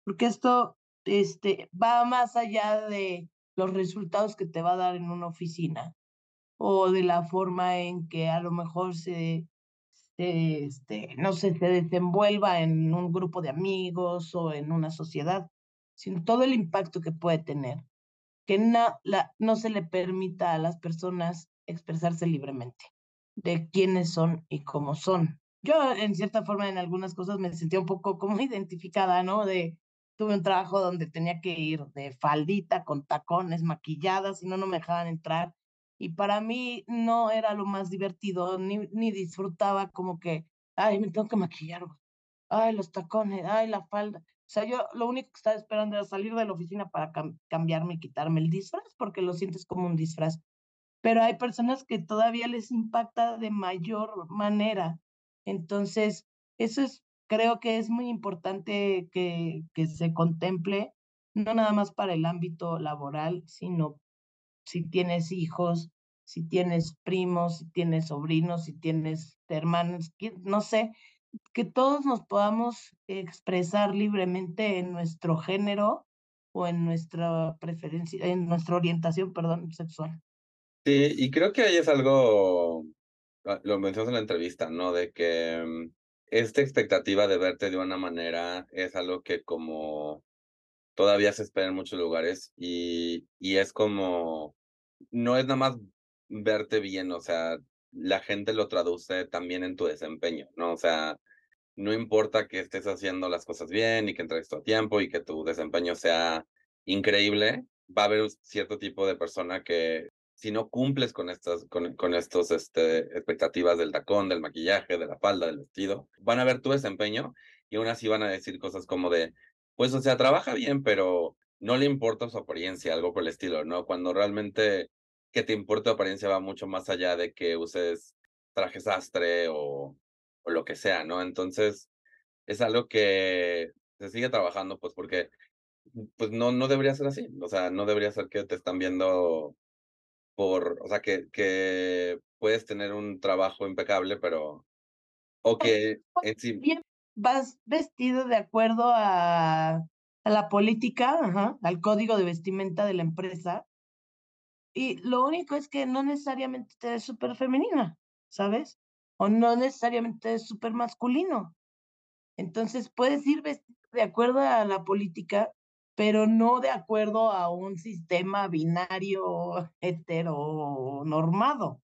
porque esto este, va más allá de los resultados que te va a dar en una oficina o de la forma en que a lo mejor se, este, no sé, se desenvuelva en un grupo de amigos o en una sociedad, sino todo el impacto que puede tener, que no, la, no se le permita a las personas expresarse libremente de quiénes son y cómo son. Yo, en cierta forma, en algunas cosas me sentía un poco como identificada, ¿no? De, tuve un trabajo donde tenía que ir de faldita, con tacones, maquillada, si no, no me dejaban entrar. Y para mí no era lo más divertido, ni, ni disfrutaba como que, ay, me tengo que maquillar, ay, los tacones, ay, la falda. O sea, yo lo único que estaba esperando era salir de la oficina para cam- cambiarme y quitarme el disfraz, porque lo sientes como un disfraz pero hay personas que todavía les impacta de mayor manera. Entonces, eso es, creo que es muy importante que, que se contemple, no nada más para el ámbito laboral, sino si tienes hijos, si tienes primos, si tienes sobrinos, si tienes hermanos, no sé, que todos nos podamos expresar libremente en nuestro género o en nuestra preferencia, en nuestra orientación, perdón, sexual. Sí, y creo que ahí es algo, ah, lo mencionas en la entrevista, ¿no? De que mm, esta expectativa de verte de una manera es algo que como todavía se espera en muchos lugares y, y es como, no es nada más verte bien, o sea, la gente lo traduce también en tu desempeño, ¿no? O sea, no importa que estés haciendo las cosas bien y que entregues tu tiempo y que tu desempeño sea increíble, va a haber un cierto tipo de persona que si no cumples con estas, con, con estos este, expectativas del tacón, del maquillaje, de la falda, del vestido, van a ver tu desempeño y aún así van a decir cosas como de, pues, o sea, trabaja bien, pero no le importa su apariencia, algo por el estilo, ¿no? Cuando realmente que te importe tu apariencia va mucho más allá de que uses traje sastre o, o lo que sea, ¿no? Entonces, es algo que se sigue trabajando, pues, porque pues no, no debería ser así. O sea, no debería ser que te están viendo por, o sea, que, que puedes tener un trabajo impecable, pero, o que en sí, bien vas vestido de acuerdo a, a la política, al código de vestimenta de la empresa. Y lo único es que no necesariamente te ves súper femenina, ¿sabes? O no necesariamente te ves súper masculino. Entonces puedes ir vestido de acuerdo a la política, pero no de acuerdo a un sistema binario heteronormado.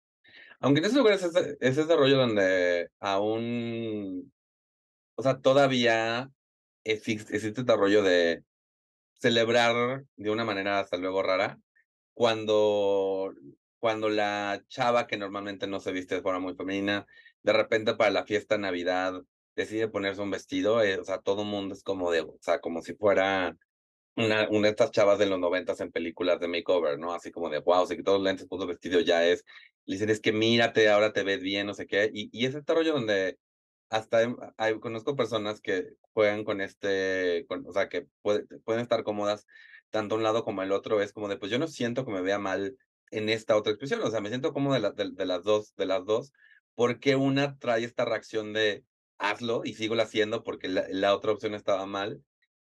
Aunque en ese lugar es es ese rollo donde aún, o sea, todavía existe, existe este rollo de celebrar de una manera hasta luego rara, cuando, cuando la chava que normalmente no se viste de forma muy femenina, de repente para la fiesta Navidad decide ponerse un vestido, eh, o sea, todo el mundo es como de, o sea, como si fuera una, una de estas chavas de los noventas en películas de makeover, ¿no? Así como de, wow, se quitó los lentes, puso vestido, ya es. Le dicen, es que mírate, ahora te ves bien, no sé qué. Y, y es este rollo donde hasta hay, conozco personas que juegan con este, con, o sea, que pueden estar cómodas tanto un lado como el otro. Es como de, pues yo no siento que me vea mal en esta otra expresión, o sea, me siento cómoda de, de, las dos, de las dos, porque una trae esta reacción de hazlo y sigo haciendo porque la, la otra opción estaba mal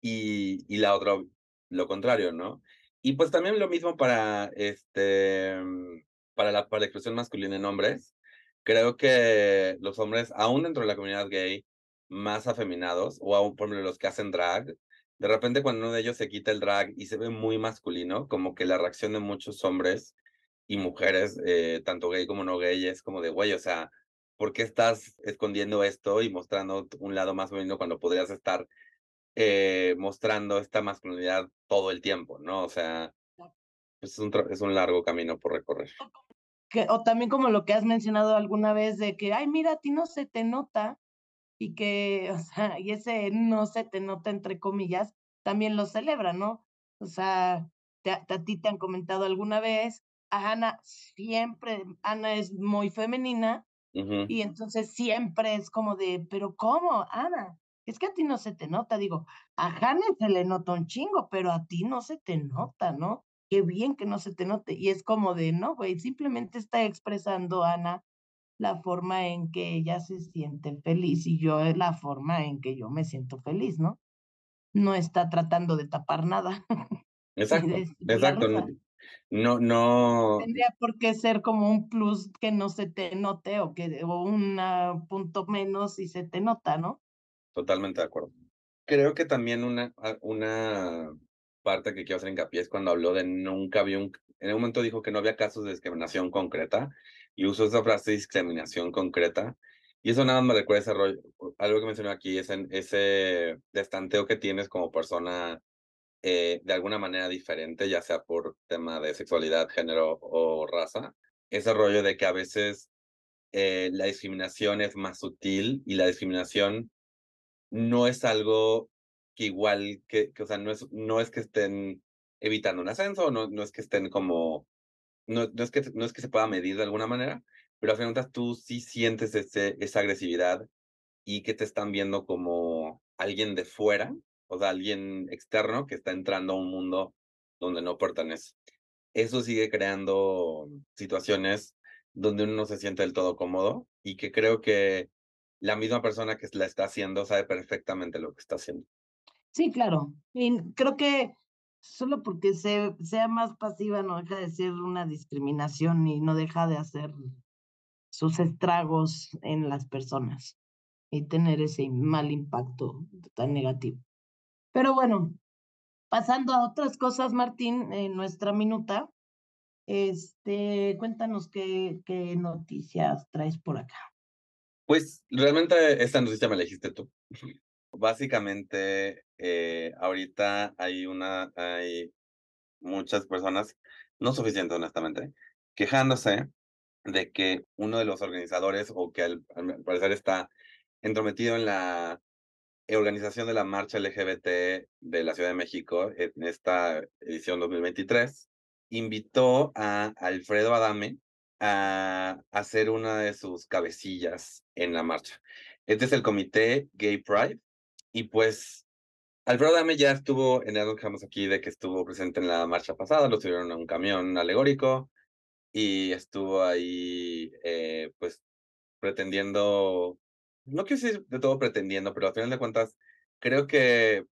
y, y la otra lo contrario, ¿no? Y pues también lo mismo para este para la, para la expresión masculina en hombres creo que los hombres, aún dentro de la comunidad gay, más afeminados, o aún por ejemplo los que hacen drag, de repente cuando uno de ellos se quita el drag y se ve muy masculino, como que la reacción de muchos hombres y mujeres, eh, tanto gay como no gay, es como de, güey, o sea, ¿por qué estás escondiendo esto y mostrando un lado más femenino cuando podrías estar eh, mostrando esta masculinidad todo el tiempo, ¿no? O sea, pues es un, es un largo camino por recorrer o también como lo que has mencionado alguna vez de que, ay, mira, a ti no se te nota y que, o sea, y ese no se te nota entre comillas, también lo celebra, ¿no? O sea, a ti te han comentado alguna vez, a Ana siempre, Ana es muy femenina y entonces siempre es como de, pero ¿cómo, Ana? Es que a ti no se te nota, digo, a Hannah se le nota un chingo, pero a ti no se te nota, ¿no? Qué bien que no se te note. Y es como de, no, güey, simplemente está expresando Ana la forma en que ella se siente feliz y yo es la forma en que yo me siento feliz, ¿no? No está tratando de tapar nada. Exacto, exacto. No, no. Tendría por qué ser como un plus que no se te note o que o un punto menos y se te nota, ¿no? Totalmente de acuerdo. Creo que también una, una parte que quiero hacer hincapié es cuando habló de nunca había un, en un momento dijo que no había casos de discriminación concreta y usó esa frase discriminación concreta. Y eso nada más me recuerda ese rollo, algo que mencionó aquí, es en ese destanteo que tienes como persona eh, de alguna manera diferente, ya sea por tema de sexualidad, género o raza. Ese rollo de que a veces eh, la discriminación es más sutil y la discriminación no es algo que igual que, que, o sea, no es, no es que estén evitando un ascenso, no, no es que estén como, no, no, es que, no es que se pueda medir de alguna manera, pero al final tú sí sientes ese, esa agresividad y que te están viendo como alguien de fuera, o sea, alguien externo que está entrando a un mundo donde no pertenece. Eso sigue creando situaciones donde uno no se siente del todo cómodo y que creo que la misma persona que la está haciendo sabe perfectamente lo que está haciendo. Sí, claro. Y creo que solo porque se, sea más pasiva no deja de ser una discriminación y no deja de hacer sus estragos en las personas y tener ese mal impacto tan negativo. Pero bueno, pasando a otras cosas, Martín, en nuestra minuta, este, cuéntanos qué, qué noticias traes por acá. Pues realmente esta noticia me la dijiste tú. Básicamente, eh, ahorita hay una, hay muchas personas, no suficiente honestamente, quejándose de que uno de los organizadores o que al, parecer está entrometido en la organización de la marcha LGBT de la Ciudad de México en esta edición 2023, invitó a Alfredo Adame a hacer una de sus cabecillas en la marcha. Este es el comité Gay Pride y pues Alfredo Dame ya estuvo, en el que aquí, de que estuvo presente en la marcha pasada, lo subieron a un camión alegórico y estuvo ahí, eh, pues, pretendiendo, no quiero decir de todo pretendiendo, pero al final de cuentas, creo que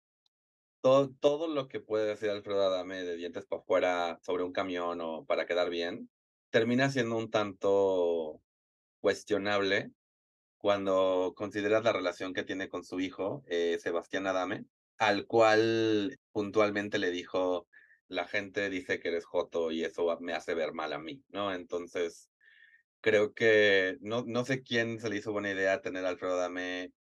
todo, todo lo que puede decir Alfredo Adame de dientes para afuera sobre un camión o para quedar bien, termina siendo un tanto cuestionable cuando consideras la relación que tiene con su hijo, eh, Sebastián Adame, al cual puntualmente le dijo, la gente dice que eres joto y eso me hace ver mal a mí, ¿no? Entonces, creo que no, no sé quién se le hizo buena idea tener a Alfredo Adame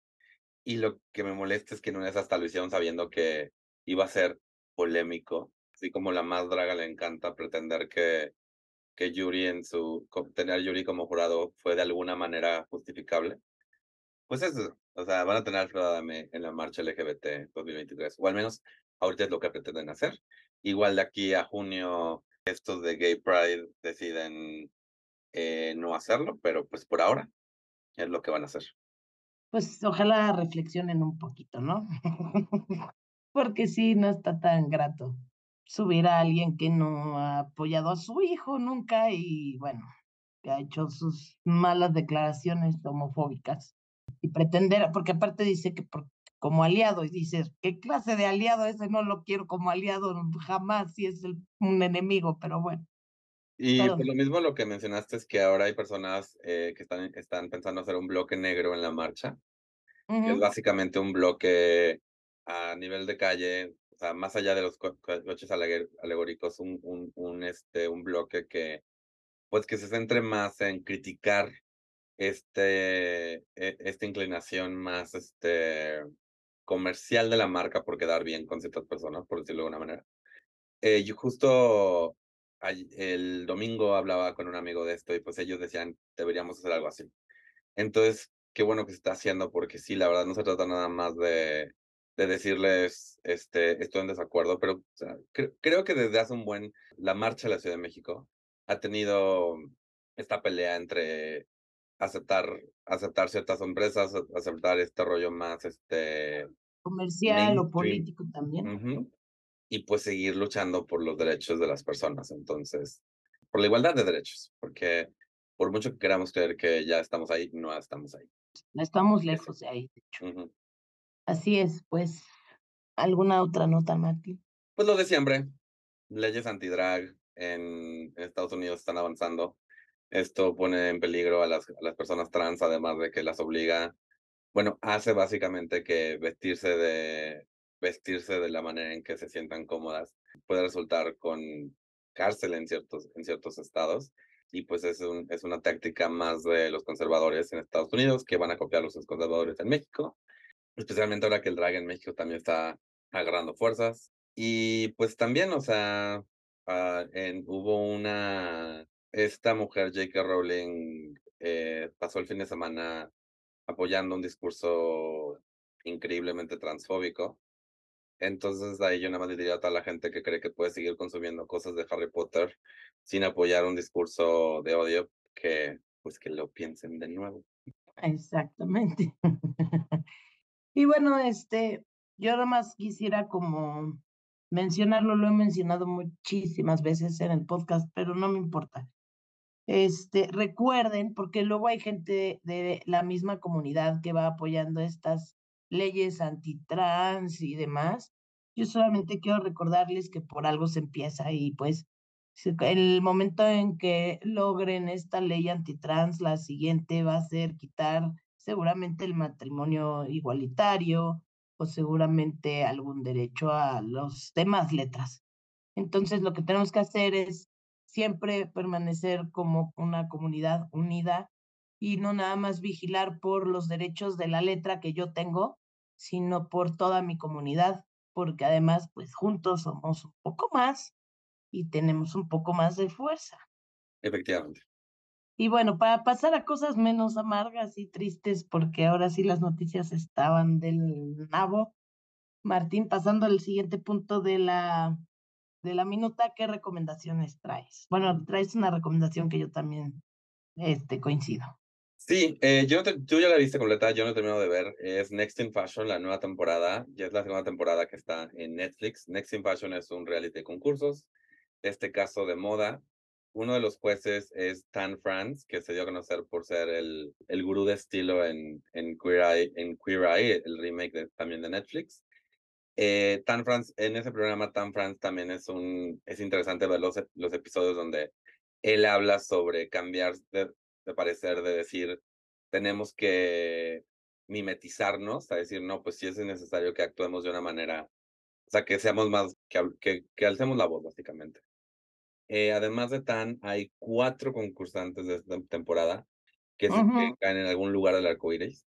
y lo que me molesta es que no es hasta lo hicieron sabiendo que iba a ser polémico, así como la más draga le encanta pretender que, que Yuri en su, tener a Yuri como jurado fue de alguna manera justificable. Pues eso, o sea, van a tener a Alfredo Adame en la marcha LGBT 2023, o al menos ahorita es lo que pretenden hacer. Igual de aquí a junio, estos de Gay Pride deciden eh, no hacerlo, pero pues por ahora es lo que van a hacer. Pues ojalá reflexionen un poquito, ¿no? Porque sí, no está tan grato subir a alguien que no ha apoyado a su hijo nunca y bueno, que ha hecho sus malas declaraciones homofóbicas y pretender, porque aparte dice que como aliado y dices, ¿qué clase de aliado ese? No lo quiero como aliado jamás si es un enemigo, pero bueno. Y por lo mismo lo que mencionaste es que ahora hay personas eh, que están, están pensando hacer un bloque negro en la marcha, que es básicamente un bloque a nivel de calle, o sea, más allá de los coches alegóricos, un, un, un, este, un bloque que, pues, que se centre más en criticar este, e, esta inclinación más este, comercial de la marca por quedar bien con ciertas personas, por decirlo de alguna manera. Eh, yo justo el domingo hablaba con un amigo de esto y pues ellos decían, deberíamos hacer algo así. Entonces, qué bueno que se está haciendo porque sí, la verdad no se trata nada más de, de decirles, este, estoy en desacuerdo, pero creo que desde hace un buen, la marcha de la Ciudad de México ha tenido esta pelea entre aceptar, aceptar ciertas empresas, aceptar este rollo más, este... Comercial o político también y pues seguir luchando por los derechos de las personas. Entonces, por la igualdad de derechos, porque por mucho que queramos creer que ya estamos ahí, no estamos ahí. No estamos lejos de ahí, de hecho. Así es, pues, ¿alguna otra nota, Martín? Pues lo de siempre, leyes antidrag en Estados Unidos están avanzando. Esto pone en peligro a las, a las personas trans, además de que las obliga, bueno, hace básicamente que vestirse de vestirse de la manera en que se sientan cómodas puede resultar con cárcel en ciertos, en ciertos estados. Y pues es, un, es una táctica más de los conservadores en Estados Unidos que van a copiar los conservadores en México, especialmente ahora que el drag en México también está agarrando fuerzas. Y pues también, o sea, ah, en, hubo una, esta mujer, J.K. Rowling, eh, pasó el fin de semana apoyando un discurso increíblemente transfóbico entonces ahí yo nada más le diría a toda la gente que cree que puede seguir consumiendo cosas de Harry Potter sin apoyar un discurso de odio, que pues que lo piensen de nuevo. Exactamente. y bueno, este, yo nada más quisiera como mencionarlo, lo he mencionado muchísimas veces en el podcast, pero no me importa. Este, recuerden, porque luego hay gente de la misma comunidad que va apoyando estas leyes antitrans y demás. Yo solamente quiero recordarles que por algo se empieza y pues el momento en que logren esta ley antitrans, la siguiente va a ser quitar seguramente el matrimonio igualitario o seguramente algún derecho a los demás letras. Entonces lo que tenemos que hacer es siempre permanecer como una comunidad unida y no nada más vigilar por los derechos de la letra que yo tengo, sino por toda mi comunidad, porque además, pues juntos somos un poco más y tenemos un poco más de fuerza. Efectivamente. Y bueno, para pasar a cosas menos amargas y tristes, porque ahora sí las noticias estaban del nabo. Martín, pasando al siguiente punto de la, de la minuta, ¿qué recomendaciones traes? Bueno, traes una recomendación que yo también este, coincido. Sí, eh, yo tú ya la viste completa, yo no he terminado de ver. Es Next in Fashion, la nueva temporada. Ya es la segunda temporada que está en Netflix. Next in Fashion es un reality de concursos, este caso de moda. Uno de los jueces es Tan France, que se dio a conocer por ser el, el gurú de estilo en, en, Queer Eye, en Queer Eye, el remake también de Netflix. Eh, Tan France, en ese programa Tan France también es, un, es interesante ver los, los episodios donde él habla sobre cambiar de, de parecer, de decir, tenemos que mimetizarnos, a decir, no, pues sí es necesario que actuemos de una manera, o sea, que seamos más, que, que, que alcemos la voz, básicamente. Eh, además de Tan, hay cuatro concursantes de esta temporada que, se, que caen en algún lugar del arco iris.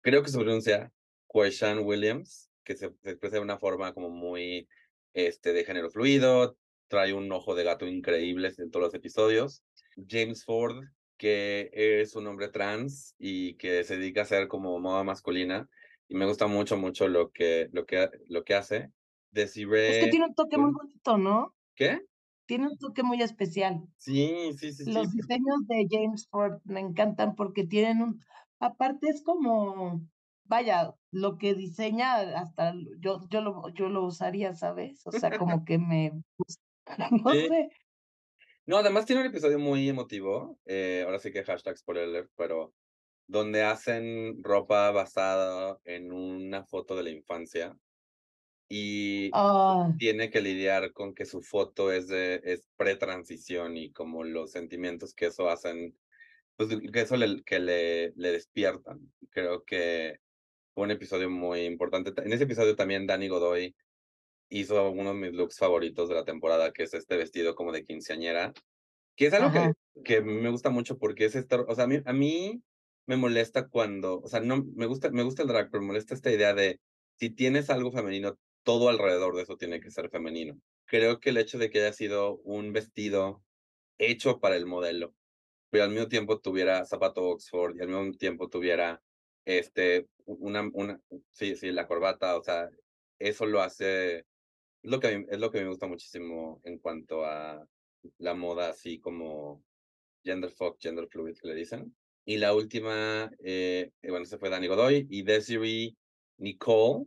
Creo que se pronuncia Quayshan Williams, que se, se, expresa de una forma como muy este, de género fluido, trae un ojo de gato increíble en todos los episodios. James Ford, que es un hombre trans y que se dedica a hacer como moda masculina. Y me gusta mucho, mucho lo que, lo que, lo que hace. Desiree... Es que tiene un toque muy bonito, ¿no? ¿Qué? Tiene un toque muy especial. Sí, sí, sí. Los sí. diseños de James Ford me encantan porque tienen un... Aparte es como, vaya, lo que diseña hasta yo, yo, lo, yo lo usaría, ¿sabes? O sea, como que me gusta. No Sí. sé. No, además tiene un episodio muy emotivo, eh, ahora sí que hashtag spoiler, pero donde hacen ropa basada en una foto de la infancia y Ah, tiene que lidiar con que su foto es de es pre-transición y como los sentimientos que eso hacen, pues que eso le, que le, le despiertan. Creo que un episodio muy importante. En ese episodio también Danny Godoy hizo uno de mis looks favoritos de la temporada, que es este vestido como de quinceañera, que es algo que, ajá. que me gusta mucho porque es esta, o sea, a mí, a mí me molesta cuando, o sea, no, me gusta, me gusta el drag, pero me molesta esta idea de si tienes algo femenino, todo alrededor de eso tiene que ser femenino. Creo que el hecho de que haya sido un vestido hecho para el modelo, pero al mismo tiempo tuviera zapato Oxford y al mismo tiempo tuviera este, una, una, sí, sí, la corbata, o sea, eso lo hace, es lo que, es lo que me gusta muchísimo en cuanto a la moda así como gender fuck, gender fluid que le dicen. Y la última, eh, eh, bueno, se fue Danny Godoy y Desiree Nicole,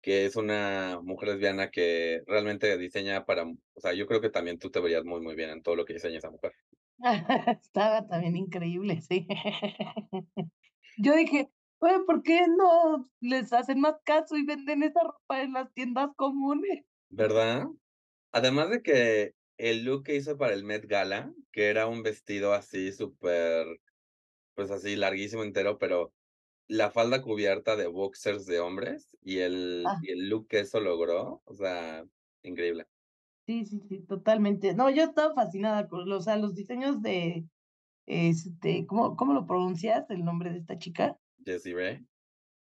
que es una mujer lesbiana que realmente diseña para, o sea, yo creo que también tú te verías muy, muy bien en todo lo que diseña esa mujer. Estaba también increíble, sí. Yo dije, oye, ¿por qué no les hacen más caso y venden esa ropa en las tiendas comunes? ¿Verdad? Además de que el look que hizo para el Met Gala, que era un vestido así súper, pues así larguísimo entero, pero la falda cubierta de boxers de hombres y el, Ah, y el look que eso logró, o sea, increíble. sí, sí, sí, totalmente. No, yo estaba fascinada con los, o sea, los diseños de, este, ¿cómo, cómo lo pronuncias el nombre de esta chica? Ray.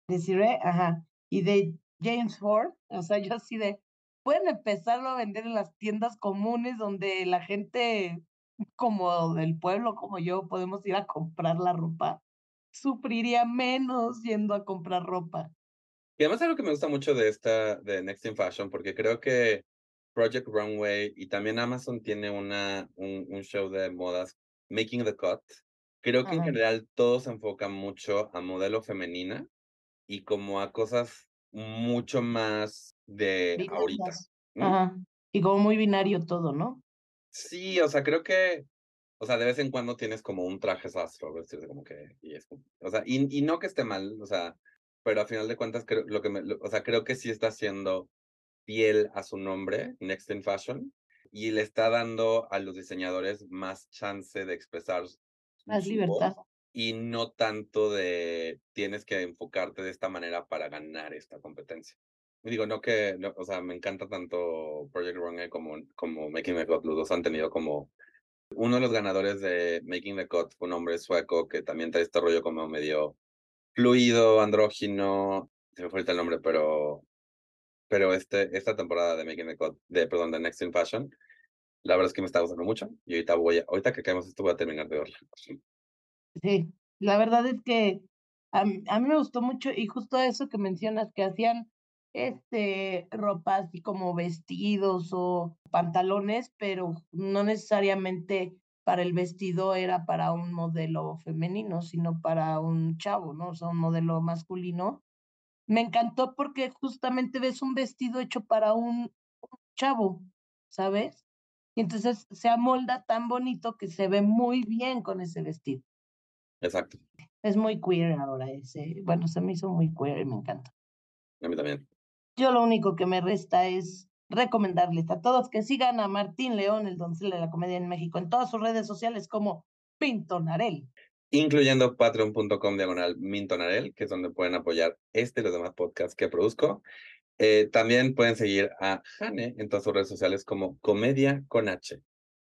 Desiree, ajá, y de James Ford, o sea, yo así de, pueden empezarlo a vender en las tiendas comunes donde la gente como del pueblo, como yo, podemos ir a comprar la ropa, sufriría menos yendo a comprar ropa. Y además algo que me gusta mucho de esta, de Next in Fashion, porque creo que Project Runway y también Amazon tiene una, un, un show de modas, Making the Cut. Creo que en Ajá. general todo se enfoca mucho a modelo femenina y como a cosas mucho más de ahorita. ¿no? Ajá. Y como muy binario todo, ¿no? Sí, o sea, creo que, o sea, de vez en cuando tienes como un traje sastro, vestirse como que, y es como- o sea, y, y no que esté mal, o sea, pero a final de cuentas, creo, lo que me, lo- o sea, creo que sí está siendo fiel a su nombre, Next in Fashion, y le está dando a los diseñadores más chance de expresar Más libertad. y no tanto de tienes que enfocarte de esta manera para ganar esta competencia. Digo, no que, no, o sea, me encanta tanto Project Runway como, como Making the Cut. Los dos han tenido como. Uno de los ganadores de Making the Cut fue un hombre sueco que también trae este rollo como medio fluido, andrógino. Se me fue ahorita el nombre, pero. Pero este, esta temporada de Making the Cut, de, perdón, de Next in Fashion, la verdad es que me está gustando mucho. Y ahorita voy a, ahorita que acabemos esto, voy a terminar de verla. Sí, la verdad es que a, a mí me gustó mucho y justo eso que mencionas, que hacían este ropa así como vestidos o pantalones, pero no necesariamente para el vestido era para un modelo femenino, sino para un chavo, ¿no? O sea, un modelo masculino. Me encantó porque justamente ves un vestido hecho para un chavo, ¿sabes? Y entonces se amolda tan bonito que se ve muy bien con ese vestido. Exacto. Es muy queer ahora ese. Bueno, se me hizo muy queer y me encanta. A mí también. Yo lo único que me resta es recomendarles a todos que sigan a Martín León, el doncel de la comedia en México, en todas sus redes sociales como Pintonarel. incluyendo patreon.com diagonal mintonarel, que es donde pueden apoyar este y los demás podcasts que produzco. Eh, también pueden seguir a Jane en todas sus redes sociales como Comedia con H.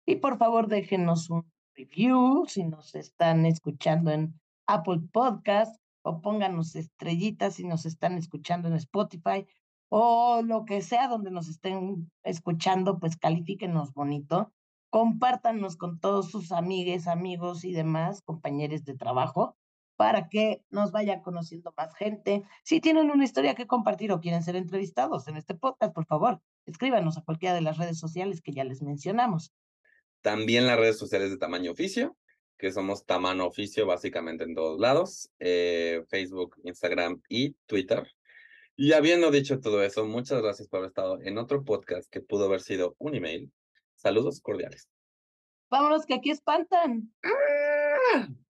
Y por favor déjenos un review si nos están escuchando en Apple Podcast o pónganos estrellitas si nos están escuchando en Spotify o lo que sea donde nos estén escuchando, pues califíquenos bonito, compártanos con todos sus amigues, amigos y demás compañeros de trabajo para que nos vaya conociendo más gente. Si tienen una historia que compartir o quieren ser entrevistados en este podcast, por favor, escríbanos a cualquiera de las redes sociales que ya les mencionamos. También las redes sociales de tamaño oficio, que somos tamaño oficio básicamente en todos lados, eh, Facebook, Instagram y Twitter. Y habiendo dicho todo eso, muchas gracias por haber estado en otro podcast que pudo haber sido un email. Saludos cordiales. Vámonos, que aquí espantan. ¡Ah!